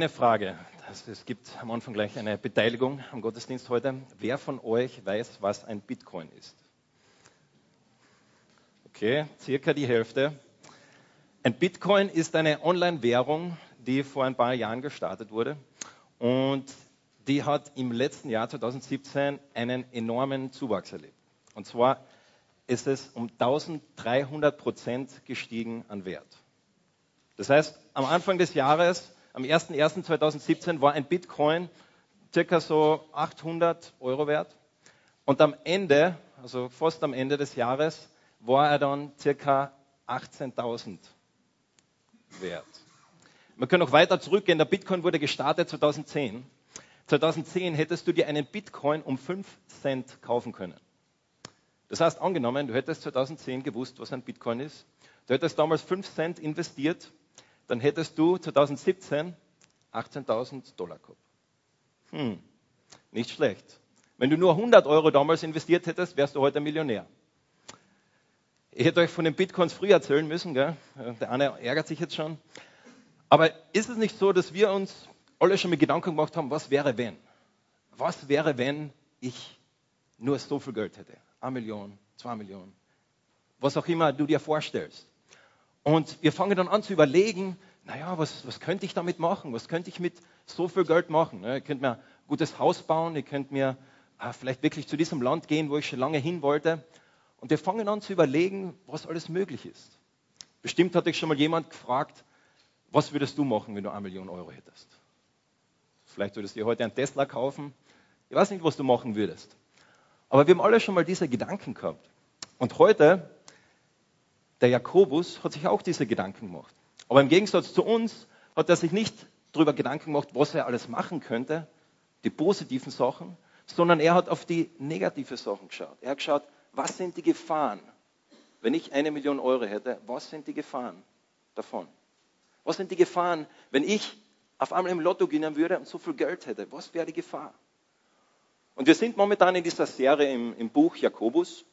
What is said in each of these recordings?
Eine Frage. Also es gibt am Anfang gleich eine Beteiligung am Gottesdienst heute. Wer von euch weiß, was ein Bitcoin ist? Okay, circa die Hälfte. Ein Bitcoin ist eine Online-Währung, die vor ein paar Jahren gestartet wurde und die hat im letzten Jahr 2017 einen enormen Zuwachs erlebt. Und zwar ist es um 1300 Prozent gestiegen an Wert. Das heißt, am Anfang des Jahres am 01.01.2017 war ein Bitcoin circa so 800 Euro wert. Und am Ende, also fast am Ende des Jahres, war er dann circa 18.000 wert. Wir können noch weiter zurückgehen. Der Bitcoin wurde gestartet 2010. 2010 hättest du dir einen Bitcoin um 5 Cent kaufen können. Das heißt, angenommen, du hättest 2010 gewusst, was ein Bitcoin ist. Du hättest damals 5 Cent investiert dann hättest du 2017 18.000 Dollar gehabt. Hm, nicht schlecht. Wenn du nur 100 Euro damals investiert hättest, wärst du heute Millionär. Ich hätte euch von den Bitcoins früher erzählen müssen, gell? der eine ärgert sich jetzt schon. Aber ist es nicht so, dass wir uns alle schon mit Gedanken gemacht haben, was wäre wenn? Was wäre, wenn ich nur so viel Geld hätte? Eine Million, zwei Millionen, was auch immer du dir vorstellst. Und wir fangen dann an zu überlegen, naja, was, was könnte ich damit machen? Was könnte ich mit so viel Geld machen? Ihr könnt mir ein gutes Haus bauen, ihr könnt mir ah, vielleicht wirklich zu diesem Land gehen, wo ich schon lange hin wollte. Und wir fangen an zu überlegen, was alles möglich ist. Bestimmt hat dich schon mal jemand gefragt, was würdest du machen, wenn du eine Million Euro hättest? Vielleicht würdest du dir heute einen Tesla kaufen. Ich weiß nicht, was du machen würdest. Aber wir haben alle schon mal diese Gedanken gehabt. Und heute der Jakobus hat sich auch diese Gedanken gemacht. Aber im Gegensatz zu uns hat er sich nicht darüber Gedanken gemacht, was er alles machen könnte, die positiven Sachen, sondern er hat auf die negativen Sachen geschaut. Er hat geschaut, was sind die Gefahren? Wenn ich eine Million Euro hätte, was sind die Gefahren davon? Was sind die Gefahren, wenn ich auf einmal im Lotto gewinnen würde und so viel Geld hätte? Was wäre die Gefahr? Und wir sind momentan in dieser Serie im, im Buch Jakobus.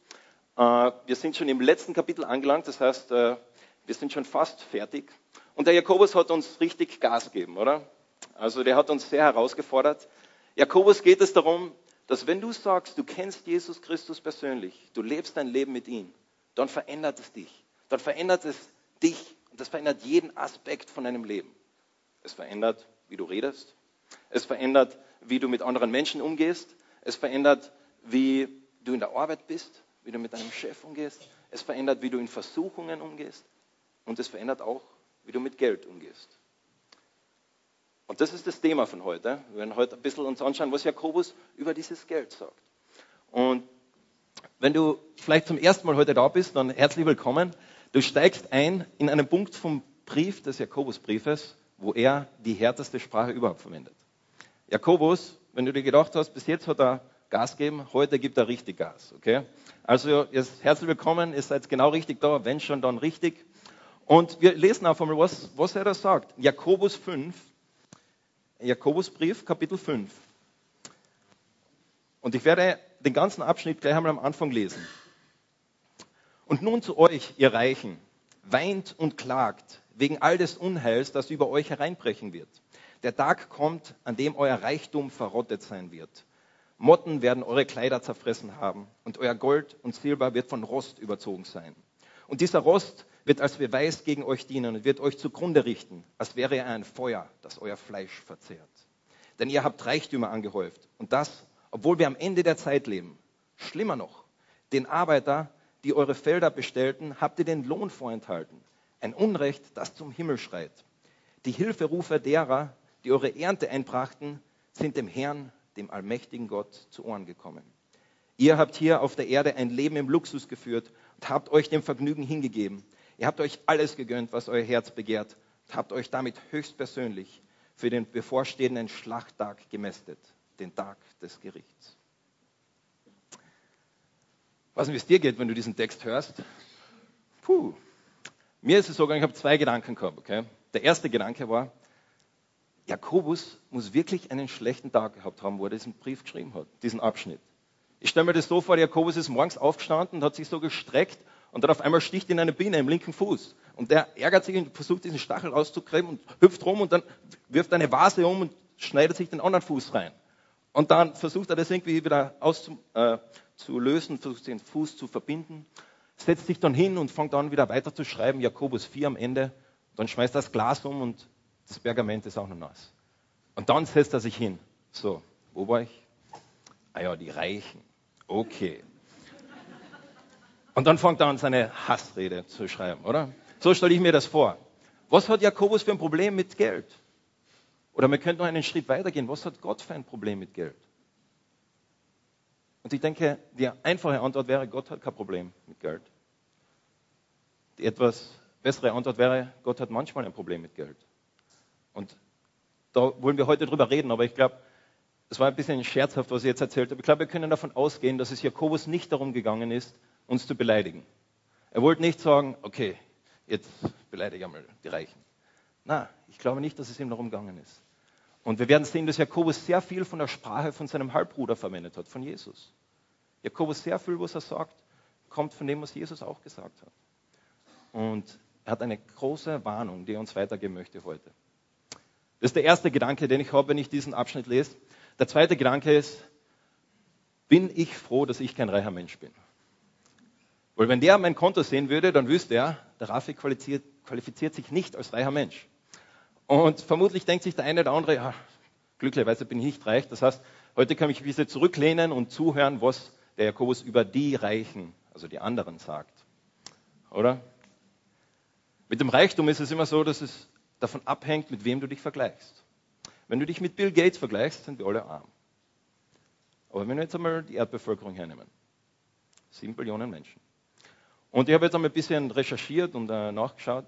Äh, wir sind schon im letzten Kapitel angelangt, das heißt, äh, wir sind schon fast fertig. Und der Jakobus hat uns richtig Gas gegeben, oder? Also der hat uns sehr herausgefordert. Jakobus geht es darum, dass wenn du sagst, du kennst Jesus Christus persönlich, du lebst dein Leben mit ihm, dann verändert es dich. Dann verändert es dich und das verändert jeden Aspekt von deinem Leben. Es verändert, wie du redest. Es verändert, wie du mit anderen Menschen umgehst. Es verändert, wie du in der Arbeit bist wie du mit deinem Chef umgehst. Es verändert, wie du in Versuchungen umgehst. Und es verändert auch, wie du mit Geld umgehst. Und das ist das Thema von heute. Wir werden heute ein bisschen uns anschauen, was Jakobus über dieses Geld sagt. Und wenn du vielleicht zum ersten Mal heute da bist, dann herzlich willkommen. Du steigst ein in einen Punkt vom Brief des Jakobusbriefes, wo er die härteste Sprache überhaupt verwendet. Jakobus, wenn du dir gedacht hast, bis jetzt hat er Gas geben, heute gibt er richtig Gas. Okay? Also herzlich willkommen, ihr seid genau richtig da, wenn schon, dann richtig. Und wir lesen einfach mal, was, was er da sagt. Jakobus 5, Jakobusbrief, Kapitel 5. Und ich werde den ganzen Abschnitt gleich einmal am Anfang lesen. Und nun zu euch, ihr Reichen, weint und klagt wegen all des Unheils, das über euch hereinbrechen wird. Der Tag kommt, an dem euer Reichtum verrottet sein wird Motten werden eure Kleider zerfressen haben und euer Gold und Silber wird von Rost überzogen sein. Und dieser Rost wird als Beweis gegen euch dienen und wird euch zugrunde richten, als wäre er ein Feuer, das euer Fleisch verzehrt. Denn ihr habt Reichtümer angehäuft und das, obwohl wir am Ende der Zeit leben. Schlimmer noch, den Arbeiter, die eure Felder bestellten, habt ihr den Lohn vorenthalten. Ein Unrecht, das zum Himmel schreit. Die Hilferufe derer, die eure Ernte einbrachten, sind dem Herrn dem allmächtigen Gott zu Ohren gekommen. Ihr habt hier auf der Erde ein Leben im Luxus geführt und habt euch dem Vergnügen hingegeben. Ihr habt euch alles gegönnt, was euer Herz begehrt und habt euch damit höchstpersönlich für den bevorstehenden Schlachttag gemästet, den Tag des Gerichts. Was wie es dir geht, wenn du diesen Text hörst? Puh. Mir ist es so gegangen, ich habe zwei Gedanken gehabt. Okay? Der erste Gedanke war, Jakobus muss wirklich einen schlechten Tag gehabt haben, wo er diesen Brief geschrieben hat, diesen Abschnitt. Ich stelle mir das so vor, Jakobus ist morgens aufgestanden und hat sich so gestreckt und dann auf einmal sticht ihn eine Biene im linken Fuß. Und der ärgert sich und versucht, diesen Stachel rauszukriegen und hüpft rum und dann wirft eine Vase um und schneidet sich den anderen Fuß rein. Und dann versucht er das irgendwie wieder auszulösen, äh, versucht den Fuß zu verbinden, setzt sich dann hin und fängt an wieder weiter zu schreiben, Jakobus 4 am Ende. Dann schmeißt er das Glas um und das Pergament ist auch noch nass. Und dann setzt er sich hin. So, wo war ich? Ah ja, die Reichen. Okay. Und dann fängt er an, seine Hassrede zu schreiben, oder? So stelle ich mir das vor. Was hat Jakobus für ein Problem mit Geld? Oder wir könnten noch einen Schritt weitergehen. Was hat Gott für ein Problem mit Geld? Und ich denke, die einfache Antwort wäre, Gott hat kein Problem mit Geld. Die etwas bessere Antwort wäre, Gott hat manchmal ein Problem mit Geld. Und da wollen wir heute drüber reden, aber ich glaube, es war ein bisschen scherzhaft, was ich jetzt erzählt habe. Ich glaube, wir können davon ausgehen, dass es Jakobus nicht darum gegangen ist, uns zu beleidigen. Er wollte nicht sagen, okay, jetzt beleidige ich einmal die Reichen. Na, ich glaube nicht, dass es ihm darum gegangen ist. Und wir werden sehen, dass Jakobus sehr viel von der Sprache von seinem Halbbruder verwendet hat, von Jesus. Jakobus sehr viel, was er sagt, kommt von dem, was Jesus auch gesagt hat. Und er hat eine große Warnung, die er uns weitergeben möchte heute. Das ist der erste Gedanke, den ich habe, wenn ich diesen Abschnitt lese. Der zweite Gedanke ist, bin ich froh, dass ich kein reicher Mensch bin? Weil wenn der mein Konto sehen würde, dann wüsste er, der Raffi qualifiziert, qualifiziert sich nicht als reicher Mensch. Und vermutlich denkt sich der eine oder andere, ja, glücklicherweise bin ich nicht reich. Das heißt, heute kann ich ein bisschen zurücklehnen und zuhören, was der Jakobus über die Reichen, also die anderen, sagt. Oder? Mit dem Reichtum ist es immer so, dass es davon abhängt, mit wem du dich vergleichst. Wenn du dich mit Bill Gates vergleichst, sind wir alle arm. Aber wenn wir jetzt einmal die Erdbevölkerung hernehmen, sieben Billionen Menschen. Und ich habe jetzt einmal ein bisschen recherchiert und äh, nachgeschaut.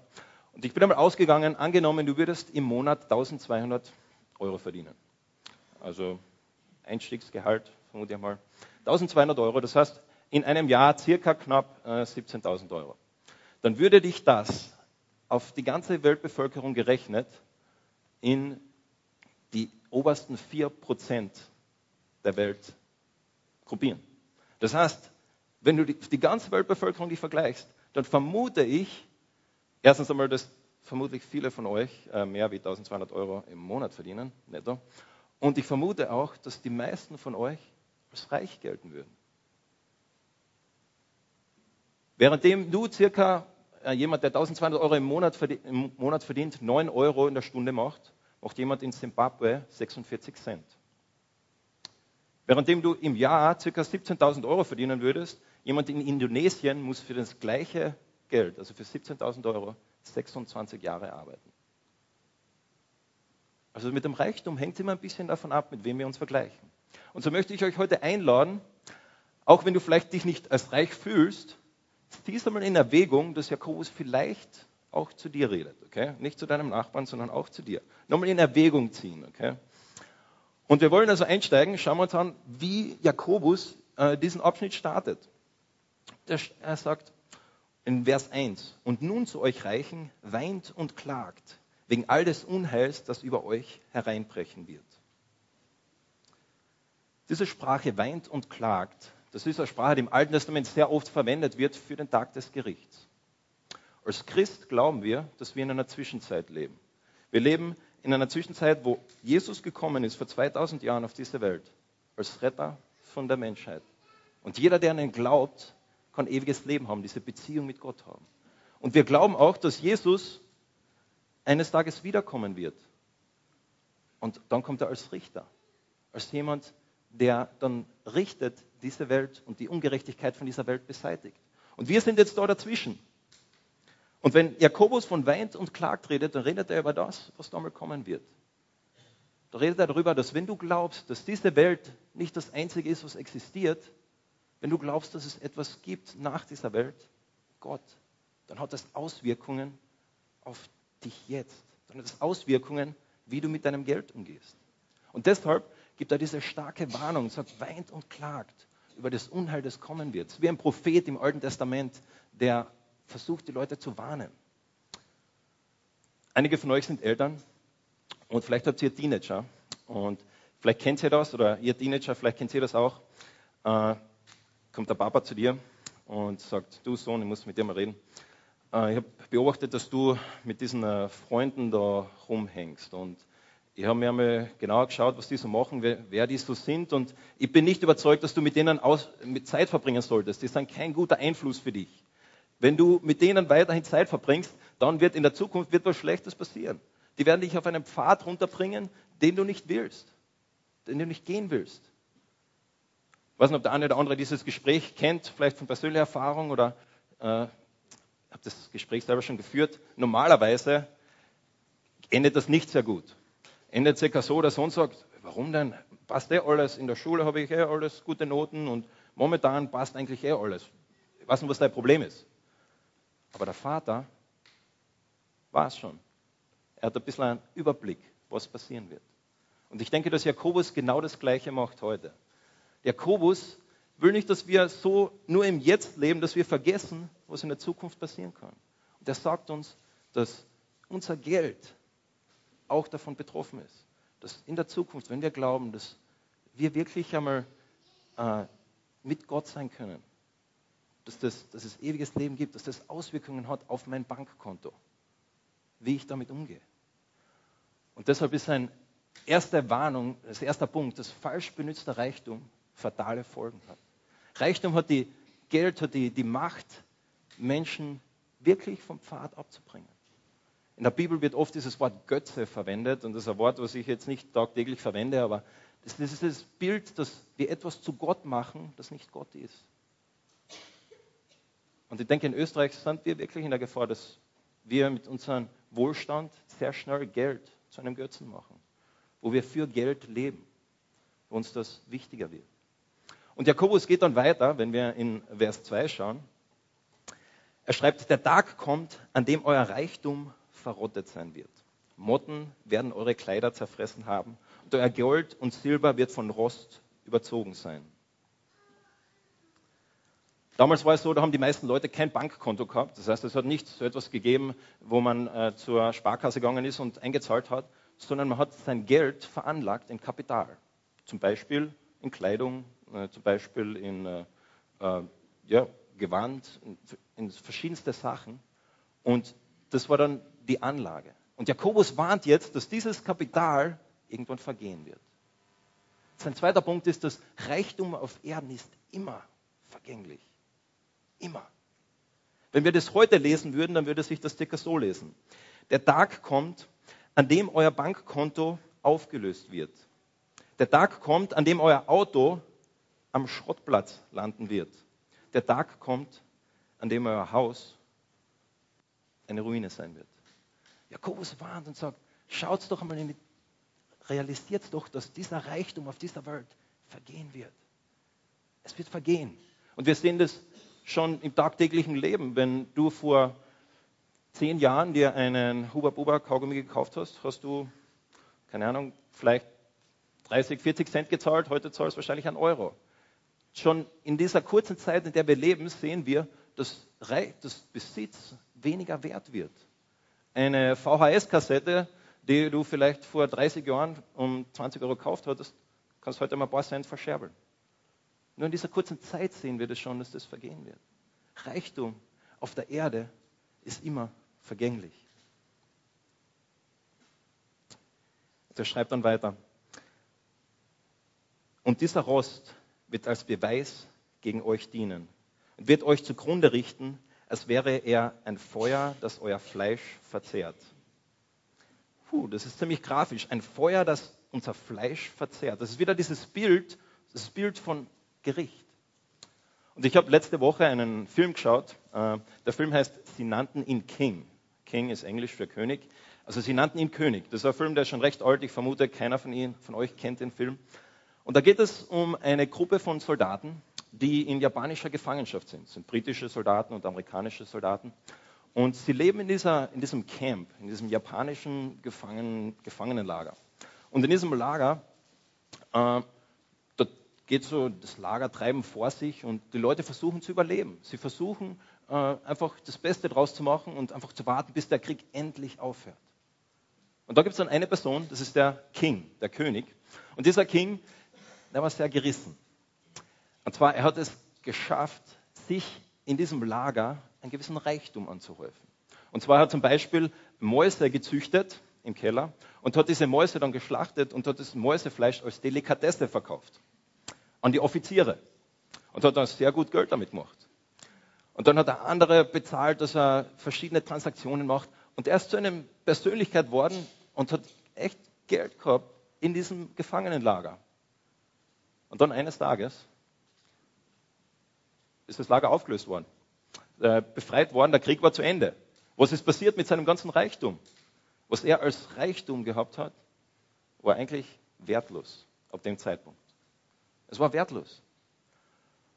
Und ich bin einmal ausgegangen, angenommen, du würdest im Monat 1200 Euro verdienen. Also Einstiegsgehalt, vermute ich mal. 1200 Euro, das heißt in einem Jahr circa knapp äh, 17.000 Euro. Dann würde dich das auf die ganze Weltbevölkerung gerechnet in die obersten 4% der Welt gruppieren. Das heißt, wenn du die, die ganze Weltbevölkerung die vergleichst, dann vermute ich, erstens einmal, dass vermutlich viele von euch äh, mehr wie 1200 Euro im Monat verdienen, netto. Und ich vermute auch, dass die meisten von euch als reich gelten würden. Währenddem du circa jemand, der 1200 Euro im Monat, verdient, im Monat verdient, 9 Euro in der Stunde macht, macht jemand in Zimbabwe 46 Cent. Währenddem du im Jahr ca. 17.000 Euro verdienen würdest, jemand in Indonesien muss für das gleiche Geld, also für 17.000 Euro, 26 Jahre arbeiten. Also mit dem Reichtum hängt immer ein bisschen davon ab, mit wem wir uns vergleichen. Und so möchte ich euch heute einladen, auch wenn du vielleicht dich nicht als reich fühlst, ziehst einmal in Erwägung, dass Jakobus vielleicht auch zu dir redet, okay? Nicht zu deinem Nachbarn, sondern auch zu dir. Nochmal in Erwägung ziehen, okay? Und wir wollen also einsteigen, schauen wir uns an, wie Jakobus äh, diesen Abschnitt startet. Der, er sagt in Vers 1, und nun zu euch Reichen, weint und klagt wegen all des Unheils, das über euch hereinbrechen wird. Diese Sprache weint und klagt das ist eine Sprache, die im Alten Testament sehr oft verwendet wird für den Tag des Gerichts. Als Christ glauben wir, dass wir in einer Zwischenzeit leben. Wir leben in einer Zwischenzeit, wo Jesus gekommen ist vor 2000 Jahren auf diese Welt als Retter von der Menschheit. Und jeder, der an ihn glaubt, kann ewiges Leben haben, diese Beziehung mit Gott haben. Und wir glauben auch, dass Jesus eines Tages wiederkommen wird. Und dann kommt er als Richter, als jemand, der dann richtet diese Welt und die Ungerechtigkeit von dieser Welt beseitigt. Und wir sind jetzt da dazwischen. Und wenn Jakobus von weint und klagt redet, dann redet er über das, was damals kommen wird. Da redet er darüber, dass wenn du glaubst, dass diese Welt nicht das Einzige ist, was existiert, wenn du glaubst, dass es etwas gibt nach dieser Welt, Gott, dann hat das Auswirkungen auf dich jetzt. Dann hat das Auswirkungen, wie du mit deinem Geld umgehst. Und deshalb gibt er diese starke Warnung, sagt, weint und klagt über das Unheil, das kommen wird. Wie ein Prophet im Alten Testament, der versucht, die Leute zu warnen. Einige von euch sind Eltern und vielleicht habt ihr Teenager und vielleicht kennt ihr das oder ihr Teenager, vielleicht kennt ihr das auch. Äh, kommt der Papa zu dir und sagt, du Sohn, ich muss mit dir mal reden. Äh, ich habe beobachtet, dass du mit diesen äh, Freunden da rumhängst. Und ich habe mir einmal genauer geschaut, was die so machen, wer, wer, die so sind. Und ich bin nicht überzeugt, dass du mit denen aus, mit Zeit verbringen solltest. Die sind kein guter Einfluss für dich. Wenn du mit denen weiterhin Zeit verbringst, dann wird in der Zukunft wird was Schlechtes passieren. Die werden dich auf einen Pfad runterbringen, den du nicht willst, den du nicht gehen willst. Ich weiß nicht, ob der eine oder andere dieses Gespräch kennt, vielleicht von persönlicher Erfahrung oder äh, habe das Gespräch selber schon geführt. Normalerweise endet das nicht sehr gut. Endet circa so, dass Sohn sagt, warum denn? Passt eh alles, in der Schule habe ich eh alles, gute Noten und momentan passt eigentlich eh alles. Ich weiß nicht, was dein Problem ist. Aber der Vater war es schon. Er hat ein bisschen einen Überblick, was passieren wird. Und ich denke, dass Jakobus genau das Gleiche macht heute. Jakobus will nicht, dass wir so nur im Jetzt leben, dass wir vergessen, was in der Zukunft passieren kann. Und er sagt uns, dass unser Geld auch davon betroffen ist. Dass in der Zukunft, wenn wir glauben, dass wir wirklich einmal äh, mit Gott sein können, dass, das, dass es ewiges Leben gibt, dass das Auswirkungen hat auf mein Bankkonto, wie ich damit umgehe. Und deshalb ist ein erste Warnung, das erste Punkt, dass falsch benutzter Reichtum fatale Folgen hat. Reichtum hat die, Geld hat die, die Macht, Menschen wirklich vom Pfad abzubringen. In der Bibel wird oft dieses Wort Götze verwendet und das ist ein Wort, was ich jetzt nicht tagtäglich verwende, aber das ist das Bild, dass wir etwas zu Gott machen, das nicht Gott ist. Und ich denke, in Österreich sind wir wirklich in der Gefahr, dass wir mit unserem Wohlstand sehr schnell Geld zu einem Götzen machen, wo wir für Geld leben, wo uns das wichtiger wird. Und Jakobus geht dann weiter, wenn wir in Vers 2 schauen. Er schreibt, der Tag kommt, an dem euer Reichtum verrottet sein wird. Motten werden eure Kleider zerfressen haben und euer Gold und Silber wird von Rost überzogen sein. Damals war es so, da haben die meisten Leute kein Bankkonto gehabt. Das heißt, es hat nicht so etwas gegeben, wo man äh, zur Sparkasse gegangen ist und eingezahlt hat, sondern man hat sein Geld veranlagt in Kapital. Zum Beispiel in Kleidung, äh, zum Beispiel in äh, äh, ja, Gewand, in, in verschiedenste Sachen. Und das war dann die Anlage. Und Jakobus warnt jetzt, dass dieses Kapital irgendwann vergehen wird. Sein zweiter Punkt ist, dass Reichtum auf Erden ist immer vergänglich. Immer. Wenn wir das heute lesen würden, dann würde sich das circa so lesen. Der Tag kommt, an dem euer Bankkonto aufgelöst wird. Der Tag kommt, an dem euer Auto am Schrottplatz landen wird. Der Tag kommt, an dem euer Haus eine Ruine sein wird. Jakobus warnt und sagt, schaut doch einmal in die, realisiert doch, dass dieser Reichtum auf dieser Welt vergehen wird. Es wird vergehen. Und wir sehen das schon im tagtäglichen Leben. Wenn du vor zehn Jahren dir einen Huber Buber Kaugummi gekauft hast, hast du, keine Ahnung, vielleicht 30, 40 Cent gezahlt, heute zahlst du wahrscheinlich einen Euro schon in dieser kurzen Zeit, in der wir leben, sehen wir, dass das Besitz weniger wert wird. Eine VHS-Kassette, die du vielleicht vor 30 Jahren um 20 Euro gekauft hattest, kannst heute mal ein paar Cent verscherbeln. Nur in dieser kurzen Zeit sehen wir das schon, dass das vergehen wird. Reichtum auf der Erde ist immer vergänglich. Der schreibt dann weiter. Und dieser Rost wird als Beweis gegen euch dienen und wird euch zugrunde richten, als wäre er ein Feuer, das euer Fleisch verzehrt. Puh, das ist ziemlich grafisch. Ein Feuer, das unser Fleisch verzehrt. Das ist wieder dieses Bild, das Bild von Gericht. Und ich habe letzte Woche einen Film geschaut. Äh, der Film heißt Sie nannten ihn King. King ist Englisch für König. Also sie nannten ihn König. Das ist ein Film, der ist schon recht alt. Ich vermute, keiner von Ihnen, von euch kennt den Film. Und da geht es um eine Gruppe von Soldaten, die in japanischer Gefangenschaft sind. Das sind britische Soldaten und amerikanische Soldaten. Und sie leben in, dieser, in diesem Camp, in diesem japanischen Gefangenen, Gefangenenlager. Und in diesem Lager, äh, da geht so das Lagertreiben vor sich und die Leute versuchen zu überleben. Sie versuchen äh, einfach das Beste draus zu machen und einfach zu warten, bis der Krieg endlich aufhört. Und da gibt es dann eine Person, das ist der King, der König. Und dieser King, der war sehr gerissen. Und zwar, er hat es geschafft, sich in diesem Lager einen gewissen Reichtum anzuhäufen. Und zwar hat zum Beispiel Mäuse gezüchtet im Keller und hat diese Mäuse dann geschlachtet und hat das Mäusefleisch als Delikatesse verkauft an die Offiziere und hat dann sehr gut Geld damit gemacht. Und dann hat er andere bezahlt, dass er verschiedene Transaktionen macht. Und er ist zu einer Persönlichkeit geworden und hat echt Geld gehabt in diesem Gefangenenlager. Und dann eines Tages ist das Lager aufgelöst worden, äh, befreit worden, der Krieg war zu Ende. Was ist passiert mit seinem ganzen Reichtum? Was er als Reichtum gehabt hat, war eigentlich wertlos ab dem Zeitpunkt. Es war wertlos.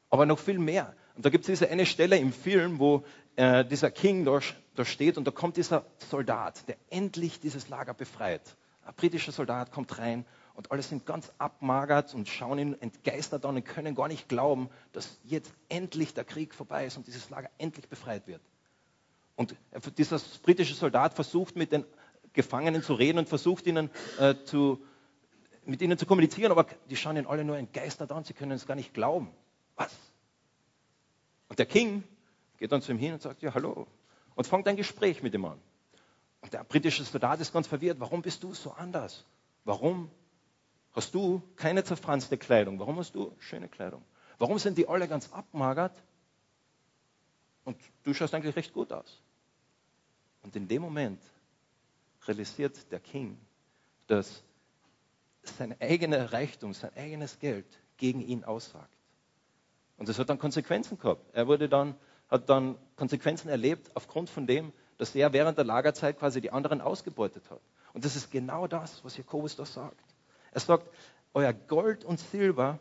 Aber noch viel mehr. Und da gibt es diese eine Stelle im Film, wo äh, dieser King da, da steht und da kommt dieser Soldat, der endlich dieses Lager befreit. Ein britischer Soldat kommt rein und alle sind ganz abmagert und schauen ihn entgeistert an und können gar nicht glauben, dass jetzt endlich der Krieg vorbei ist und dieses Lager endlich befreit wird. Und dieser britische Soldat versucht mit den Gefangenen zu reden und versucht ihnen äh, zu, mit ihnen zu kommunizieren, aber die schauen ihn alle nur entgeistert an, sie können es gar nicht glauben. Was? Und der King geht dann zu ihm hin und sagt, ja, hallo. Und fängt ein Gespräch mit ihm an. Und der britische Soldat ist ganz verwirrt. Warum bist du so anders? Warum hast du keine zerfranste Kleidung? Warum hast du schöne Kleidung? Warum sind die alle ganz abmagert? Und du schaust eigentlich recht gut aus. Und in dem Moment realisiert der King, dass sein eigener Reichtum, sein eigenes Geld gegen ihn aussagt. Und das hat dann Konsequenzen gehabt. Er wurde dann, hat dann Konsequenzen erlebt aufgrund von dem, dass er während der Lagerzeit quasi die anderen ausgebeutet hat. Und das ist genau das, was Jakobus da sagt. Er sagt, euer Gold und Silber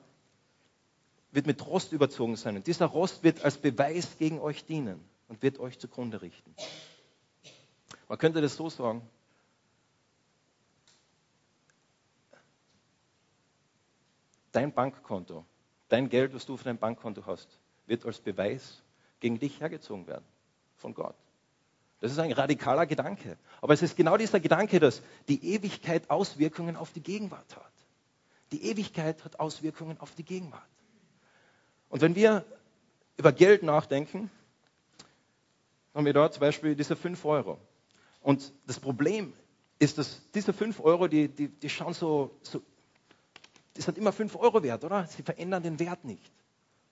wird mit Rost überzogen sein. Und dieser Rost wird als Beweis gegen euch dienen und wird euch zugrunde richten. Man könnte das so sagen. Dein Bankkonto Dein Geld, was du auf deinem Bankkonto hast, wird als Beweis gegen dich hergezogen werden von Gott. Das ist ein radikaler Gedanke. Aber es ist genau dieser Gedanke, dass die Ewigkeit Auswirkungen auf die Gegenwart hat. Die Ewigkeit hat Auswirkungen auf die Gegenwart. Und wenn wir über Geld nachdenken, haben wir dort zum Beispiel diese 5 Euro. Und das Problem ist, dass diese 5 Euro, die, die, die schauen so, so die sind immer 5 Euro wert, oder? Sie verändern den Wert nicht.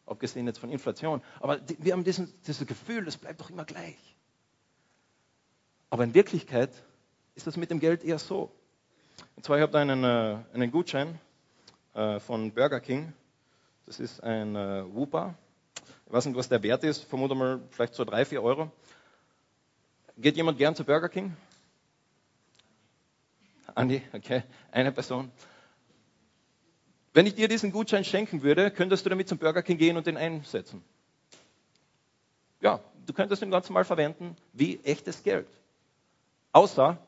Abgesehen jetzt von Inflation. Aber die, wir haben diesen, dieses Gefühl, das bleibt doch immer gleich. Aber in Wirklichkeit ist das mit dem Geld eher so. Und zwar, ich habe da einen, äh, einen Gutschein äh, von Burger King. Das ist ein äh, Whooper. Ich weiß nicht, was der Wert ist. Vermute mal vielleicht so 3, 4 Euro. Geht jemand gern zu Burger King? Andi, okay, eine Person. Wenn ich dir diesen Gutschein schenken würde, könntest du damit zum Burger King gehen und den einsetzen. Ja, du könntest ihn ganz normal verwenden wie echtes Geld. Außer,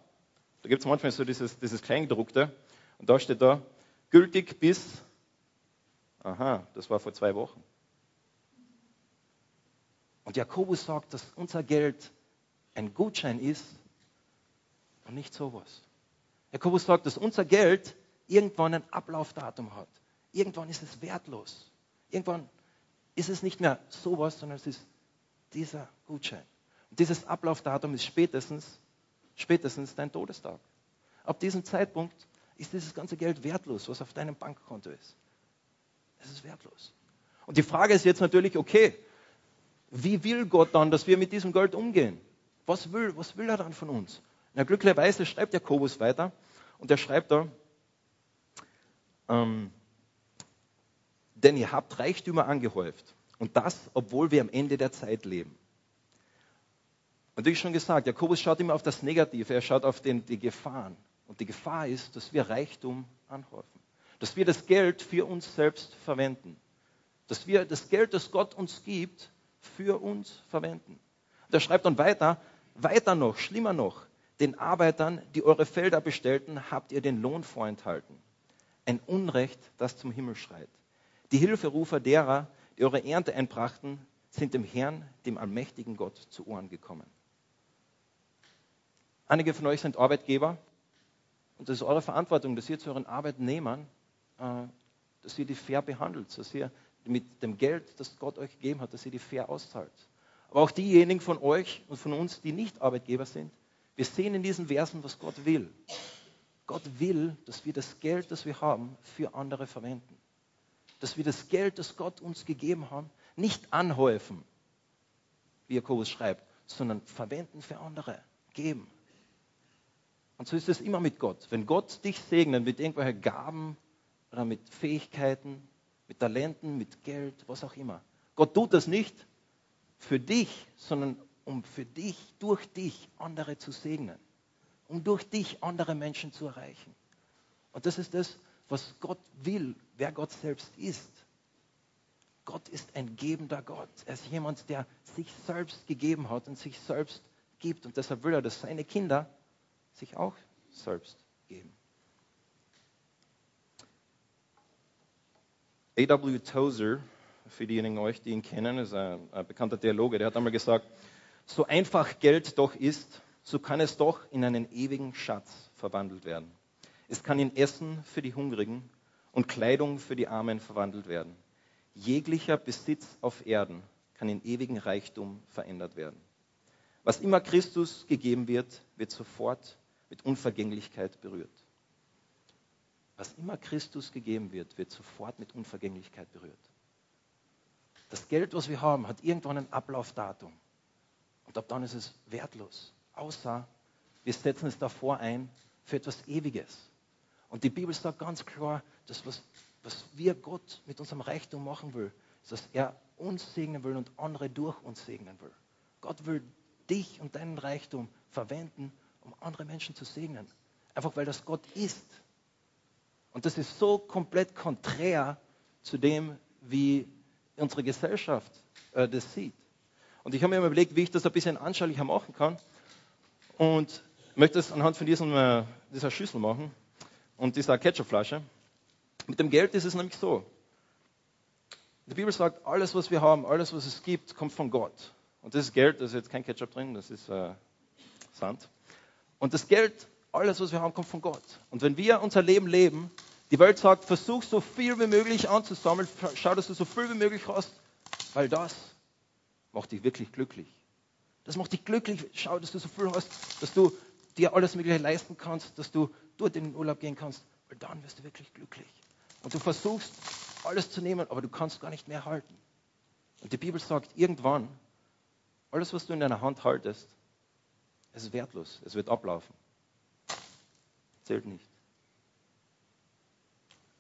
da gibt es manchmal so dieses, dieses Kleingedruckte und da steht da, gültig bis, aha, das war vor zwei Wochen. Und Jakobus sagt, dass unser Geld ein Gutschein ist und nicht sowas. Jakobus sagt, dass unser Geld irgendwann ein Ablaufdatum hat. Irgendwann ist es wertlos. Irgendwann ist es nicht mehr sowas, sondern es ist dieser Gutschein. Und dieses Ablaufdatum ist spätestens, spätestens dein Todestag. Ab diesem Zeitpunkt ist dieses ganze Geld wertlos, was auf deinem Bankkonto ist. Es ist wertlos. Und die Frage ist jetzt natürlich, okay, wie will Gott dann, dass wir mit diesem Geld umgehen? Was will, was will er dann von uns? Na, glücklicherweise schreibt Jakobus weiter und er schreibt da, ähm, denn ihr habt Reichtümer angehäuft. Und das, obwohl wir am Ende der Zeit leben. Und wie schon gesagt, Jakobus schaut immer auf das Negative, er schaut auf den, die Gefahren. Und die Gefahr ist, dass wir Reichtum anhäufen. Dass wir das Geld für uns selbst verwenden. Dass wir das Geld, das Gott uns gibt, für uns verwenden. Und er schreibt dann weiter, weiter noch, schlimmer noch, den Arbeitern, die eure Felder bestellten, habt ihr den Lohn vorenthalten ein Unrecht, das zum Himmel schreit. Die Hilferufer derer, die eure Ernte einbrachten, sind dem Herrn, dem allmächtigen Gott, zu Ohren gekommen. Einige von euch sind Arbeitgeber und es ist eure Verantwortung, dass ihr zu euren Arbeitnehmern, äh, dass ihr die fair behandelt, dass ihr mit dem Geld, das Gott euch gegeben hat, dass ihr die fair auszahlt. aber auch diejenigen von euch und von uns, die nicht Arbeitgeber sind. Wir sehen in diesen Versen, was Gott will. Gott will, dass wir das Geld, das wir haben, für andere verwenden. Dass wir das Geld, das Gott uns gegeben hat, nicht anhäufen, wie Jakobus schreibt, sondern verwenden für andere, geben. Und so ist es immer mit Gott. Wenn Gott dich segnet mit irgendwelchen Gaben oder mit Fähigkeiten, mit Talenten, mit Geld, was auch immer. Gott tut das nicht für dich, sondern um für dich, durch dich andere zu segnen. Um durch dich andere Menschen zu erreichen. Und das ist das, was Gott will, wer Gott selbst ist. Gott ist ein gebender Gott. Er ist jemand, der sich selbst gegeben hat und sich selbst gibt. Und deshalb will er, dass seine Kinder sich auch selbst geben. A.W. Tozer, für diejenigen euch, die ihn kennen, ist ein, ein bekannter Theologe, der hat einmal gesagt, so einfach Geld doch ist, so kann es doch in einen ewigen Schatz verwandelt werden. Es kann in Essen für die Hungrigen und Kleidung für die Armen verwandelt werden. Jeglicher Besitz auf Erden kann in ewigen Reichtum verändert werden. Was immer Christus gegeben wird, wird sofort mit Unvergänglichkeit berührt. Was immer Christus gegeben wird, wird sofort mit Unvergänglichkeit berührt. Das Geld, was wir haben, hat irgendwann ein Ablaufdatum. Und ab dann ist es wertlos. Außer wir setzen es davor ein für etwas Ewiges. Und die Bibel sagt ganz klar, dass was, was wir Gott mit unserem Reichtum machen will, ist, dass er uns segnen will und andere durch uns segnen will. Gott will dich und deinen Reichtum verwenden, um andere Menschen zu segnen. Einfach weil das Gott ist. Und das ist so komplett konträr zu dem, wie unsere Gesellschaft äh, das sieht. Und ich habe mir überlegt, wie ich das ein bisschen anschaulicher machen kann. Und möchte es anhand von diesem, äh, dieser Schüssel machen und dieser Ketchupflasche. Mit dem Geld ist es nämlich so. Die Bibel sagt, alles, was wir haben, alles, was es gibt, kommt von Gott. Und das ist Geld, da ist jetzt kein Ketchup drin, das ist äh, Sand. Und das Geld, alles, was wir haben, kommt von Gott. Und wenn wir unser Leben leben, die Welt sagt, versuch so viel wie möglich anzusammeln, schau, dass du so viel wie möglich hast, weil das macht dich wirklich glücklich. Das macht dich glücklich, schau, dass du so viel hast, dass du dir alles Mögliche leisten kannst, dass du dort in den Urlaub gehen kannst, weil dann wirst du wirklich glücklich. Und du versuchst alles zu nehmen, aber du kannst gar nicht mehr halten. Und die Bibel sagt, irgendwann, alles, was du in deiner Hand haltest, es ist wertlos, es wird ablaufen. Zählt nicht.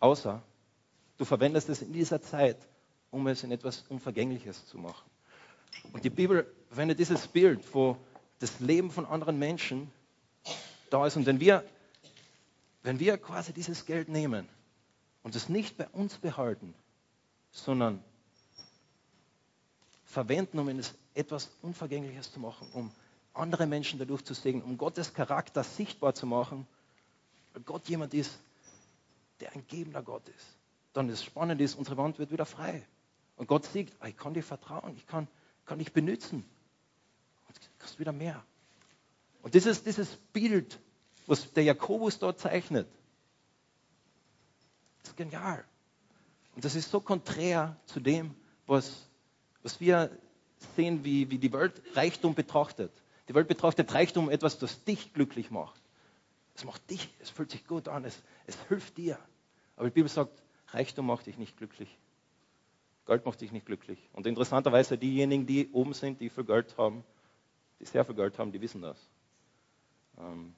Außer du verwendest es in dieser Zeit, um es in etwas Unvergängliches zu machen. Und die Bibel verwendet dieses Bild, wo das Leben von anderen Menschen da ist. Und wenn wir, wenn wir quasi dieses Geld nehmen und es nicht bei uns behalten, sondern verwenden, um es etwas Unvergängliches zu machen, um andere Menschen dadurch zu segnen, um Gottes Charakter sichtbar zu machen, weil Gott jemand ist, der ein gebender Gott ist. Dann das Spannende ist, unsere Wand wird wieder frei. Und Gott sieht, ah, ich kann dir vertrauen, ich kann, kann dich benutzen. Und du kriegst wieder mehr. Und dieses, dieses Bild, was der Jakobus dort zeichnet, ist genial. Und das ist so konträr zu dem, was, was wir sehen, wie, wie die Welt Reichtum betrachtet. Die Welt betrachtet Reichtum etwas, das dich glücklich macht. Es macht dich, es fühlt sich gut an, es, es hilft dir. Aber die Bibel sagt, Reichtum macht dich nicht glücklich. Geld macht dich nicht glücklich. Und interessanterweise diejenigen, die oben sind, die viel Geld haben, die sehr viel Geld haben, die wissen das. Ähm,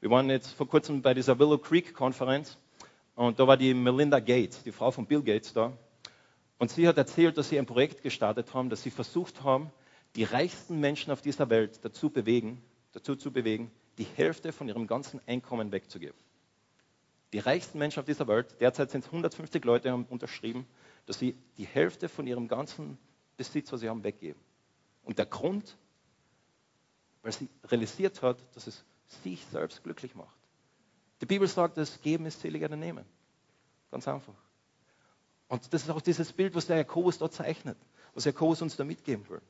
wir waren jetzt vor kurzem bei dieser Willow Creek Konferenz und da war die Melinda Gates, die Frau von Bill Gates da. Und sie hat erzählt, dass sie ein Projekt gestartet haben, dass sie versucht haben, die reichsten Menschen auf dieser Welt dazu, bewegen, dazu zu bewegen, die Hälfte von ihrem ganzen Einkommen wegzugeben. Die reichsten Menschen auf dieser Welt, derzeit sind es 150 Leute, haben unterschrieben, dass sie die Hälfte von ihrem ganzen Besitz, was sie haben, weggeben. Und der Grund, weil sie realisiert hat, dass es sich selbst glücklich macht. Die Bibel sagt, das Geben ist seliger denn Nehmen. Ganz einfach. Und das ist auch dieses Bild, was der Jakobus dort zeichnet, was Jakobus uns da mitgeben will.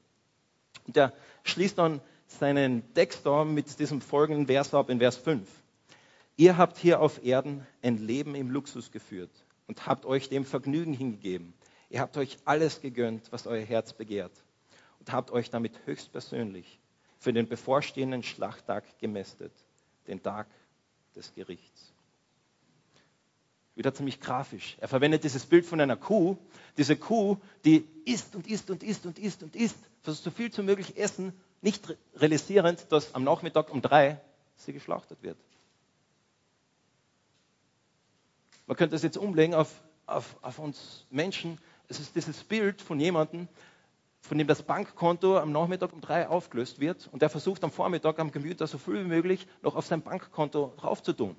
Und er schließt dann seinen Text mit diesem folgenden Vers ab in Vers 5. Ihr habt hier auf Erden ein Leben im Luxus geführt und habt euch dem Vergnügen hingegeben. Ihr habt euch alles gegönnt, was euer Herz begehrt. und habt euch damit höchstpersönlich für den bevorstehenden Schlachttag gemästet, den Tag des Gerichts. Wieder ziemlich grafisch. Er verwendet dieses Bild von einer Kuh. Diese Kuh, die isst und isst und isst und isst und isst, versucht so viel zu möglich essen, nicht realisierend, dass am Nachmittag um drei sie geschlachtet wird. Man könnte das jetzt umlegen auf, auf, auf uns Menschen. Es ist dieses Bild von jemandem, von dem das Bankkonto am Nachmittag um drei aufgelöst wird und der versucht am Vormittag am Gemüter so viel wie möglich noch auf sein Bankkonto draufzutun.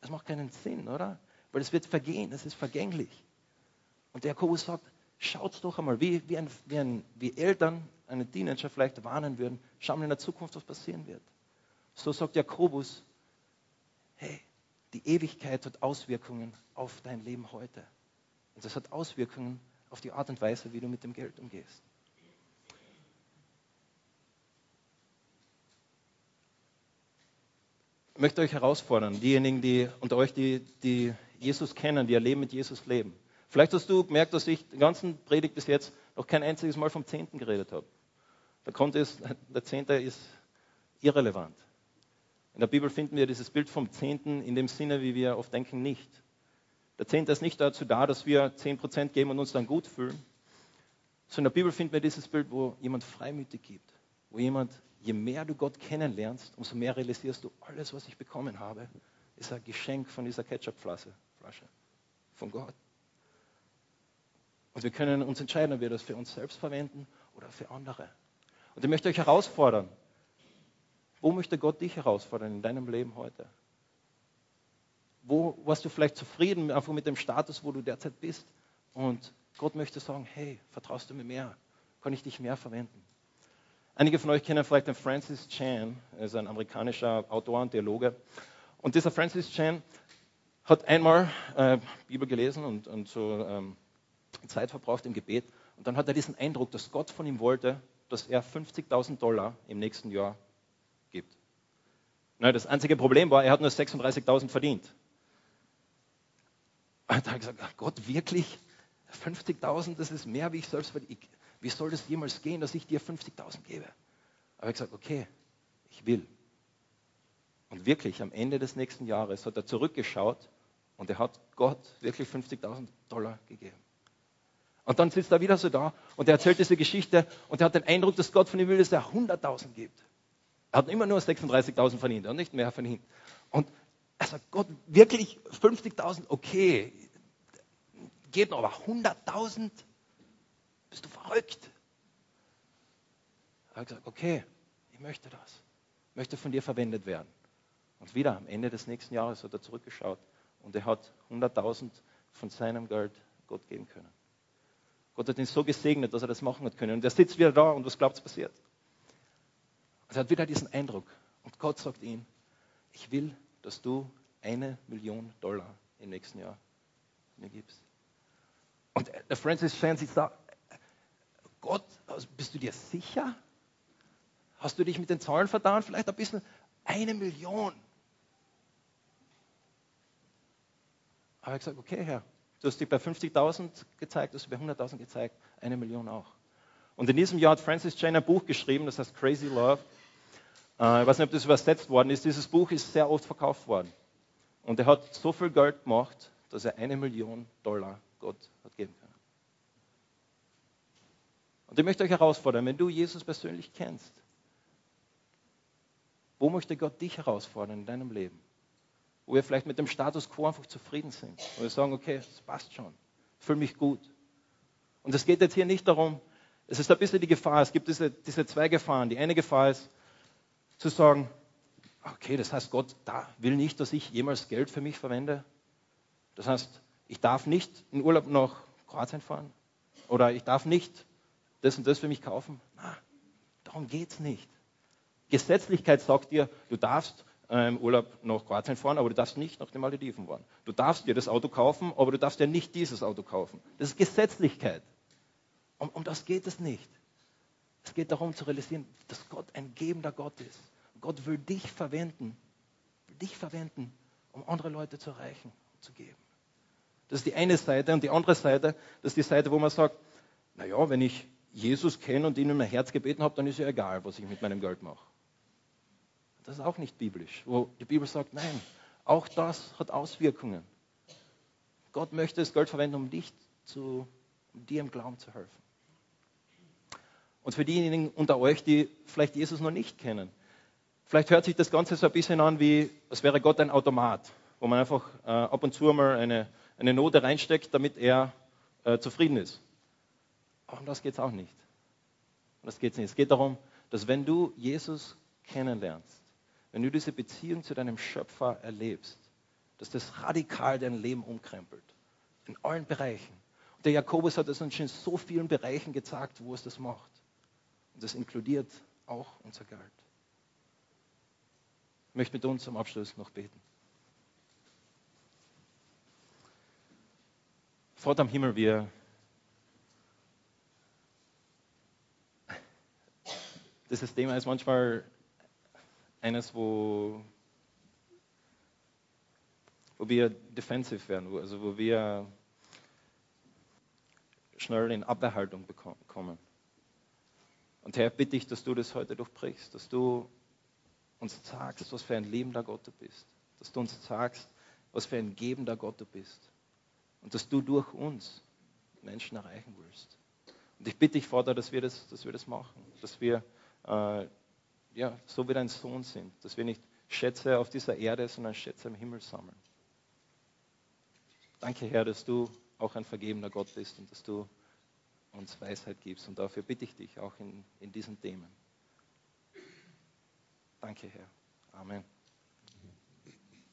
Das macht keinen Sinn, oder? Weil es wird vergehen, es ist vergänglich. Und der Jakobus sagt, schaut doch einmal, wie, wie, ein, wie, ein, wie Eltern einen Teenager vielleicht warnen würden, schau mal in der Zukunft, was passieren wird. So sagt Jakobus, hey, die Ewigkeit hat Auswirkungen auf dein Leben heute. Und das hat Auswirkungen auf die Art und Weise, wie du mit dem Geld umgehst. Ich möchte euch herausfordern, diejenigen, die unter euch, die, die Jesus kennen, die ihr Leben mit Jesus leben. Vielleicht hast du gemerkt, dass ich die ganzen Predigt bis jetzt noch kein einziges Mal vom Zehnten geredet habe. Der Grund ist, der Zehnte ist irrelevant. In der Bibel finden wir dieses Bild vom Zehnten in dem Sinne, wie wir oft denken, nicht. Der Zehnte ist nicht dazu da, dass wir zehn Prozent geben und uns dann gut fühlen, sondern in der Bibel finden wir dieses Bild, wo jemand freimütig gibt, wo jemand, je mehr du Gott kennenlernst, umso mehr realisierst du, alles, was ich bekommen habe, ist ein Geschenk von dieser Ketchupflasche, Flasche, von Gott. Und wir können uns entscheiden, ob wir das für uns selbst verwenden oder für andere. Und ich möchte euch herausfordern, wo möchte Gott dich herausfordern in deinem Leben heute? Wo warst du vielleicht zufrieden einfach mit dem Status, wo du derzeit bist? Und Gott möchte sagen, hey, vertraust du mir mehr? Kann ich dich mehr verwenden? Einige von euch kennen vielleicht den Francis Chan, er ist ein amerikanischer Autor und Theologe. Und dieser Francis Chan hat einmal äh, Bibel gelesen und, und so ähm, Zeit verbraucht im Gebet. Und dann hat er diesen Eindruck, dass Gott von ihm wollte, dass er 50.000 Dollar im nächsten Jahr gibt. Das einzige Problem war, er hat nur 36.000 verdient. Und da habe ich gesagt, Gott, wirklich? 50.000, das ist mehr, wie ich selbst verdiene. Wie soll das jemals gehen, dass ich dir 50.000 gebe? Aber ich gesagt, okay, ich will. Und wirklich, am Ende des nächsten Jahres hat er zurückgeschaut und er hat Gott wirklich 50.000 Dollar gegeben. Und dann sitzt er wieder so da und er erzählt diese Geschichte und er hat den Eindruck, dass Gott von ihm will, dass er 100.000 gibt. Er hat immer nur 36.000 verdient und nicht mehr verdient. Und er sagt, Gott, wirklich 50.000, okay, geht noch, aber 100.000, bist du verrückt? Er hat gesagt, okay, ich möchte das. Ich möchte von dir verwendet werden. Und wieder am Ende des nächsten Jahres hat er zurückgeschaut und er hat 100.000 von seinem Geld Gott geben können. Gott hat ihn so gesegnet, dass er das machen hat können. Und er sitzt wieder da und was glaubt, passiert? Und er hat wieder diesen Eindruck. Und Gott sagt ihm, ich will, dass du eine Million Dollar im nächsten Jahr mir gibst. Und der Francis sich sagt, Gott, also bist du dir sicher? Hast du dich mit den Zahlen vertan? Vielleicht ein bisschen. Eine Million. Aber ich gesagt, okay, Herr, du hast dich bei 50.000 gezeigt, du hast dich bei 100.000 gezeigt, eine Million auch. Und in diesem Jahr hat Francis Chan ein Buch geschrieben, das heißt Crazy Love. Äh, ich weiß nicht, ob das übersetzt worden ist. Dieses Buch ist sehr oft verkauft worden. Und er hat so viel Geld gemacht, dass er eine Million Dollar Gott hat geben können. Und ich möchte euch herausfordern, wenn du Jesus persönlich kennst, wo möchte Gott dich herausfordern in deinem Leben? Wo wir vielleicht mit dem Status quo einfach zufrieden sind. Wo wir sagen, okay, es passt schon, fühle mich gut. Und es geht jetzt hier nicht darum, es ist ein bisschen die Gefahr, es gibt diese, diese zwei Gefahren. Die eine Gefahr ist, zu sagen, okay, das heißt, Gott da will nicht, dass ich jemals Geld für mich verwende. Das heißt, ich darf nicht in Urlaub nach Kroatien fahren oder ich darf nicht das und das für mich kaufen. Na, darum geht es nicht. Gesetzlichkeit sagt dir, du darfst im Urlaub nach Kroatien fahren, aber du darfst nicht nach den Malediven fahren. Du darfst dir das Auto kaufen, aber du darfst dir nicht dieses Auto kaufen. Das ist Gesetzlichkeit. Um, um das geht es nicht. Es geht darum zu realisieren, dass Gott ein gebender Gott ist. Gott will dich verwenden, will dich verwenden, um andere Leute zu erreichen und zu geben. Das ist die eine Seite. Und die andere Seite, das ist die Seite, wo man sagt, naja, wenn ich Jesus kenne und ihn in mein Herz gebeten habe, dann ist ja egal, was ich mit meinem Geld mache. Das ist auch nicht biblisch, wo die Bibel sagt, nein, auch das hat Auswirkungen. Gott möchte das Geld verwenden, um dich zu, um dir im Glauben zu helfen. Und für diejenigen unter euch, die vielleicht Jesus noch nicht kennen, vielleicht hört sich das Ganze so ein bisschen an, wie als wäre Gott ein Automat, wo man einfach äh, ab und zu mal eine, eine Note reinsteckt, damit er äh, zufrieden ist. Aber um das geht es auch nicht. Um das geht nicht. Es geht darum, dass wenn du Jesus kennenlernst, wenn du diese Beziehung zu deinem Schöpfer erlebst, dass das radikal dein Leben umkrempelt. In allen Bereichen. Und der Jakobus hat es uns schon in so vielen Bereichen gezeigt, wo es das macht. Und das inkludiert auch unser Geld. Ich möchte mit uns zum Abschluss noch beten. Vater am Himmel, wir dieses Thema ist manchmal eines, wo, wo wir defensiv werden, also wo wir schnell in Abwehrhaltung kommen. Und Herr, bitte ich, dass du das heute durchbrichst, dass du uns sagst, was für ein lebender Gott du bist, dass du uns sagst, was für ein gebender Gott du bist und dass du durch uns Menschen erreichen willst. Und ich bitte dich, Vater, dass wir das, dass wir das machen, dass wir äh, ja, so wie dein Sohn sind, dass wir nicht Schätze auf dieser Erde, sondern Schätze im Himmel sammeln. Danke, Herr, dass du auch ein vergebender Gott bist und dass du uns Weisheit gibst. Und dafür bitte ich dich auch in, in diesen Themen. Danke, Herr. Amen.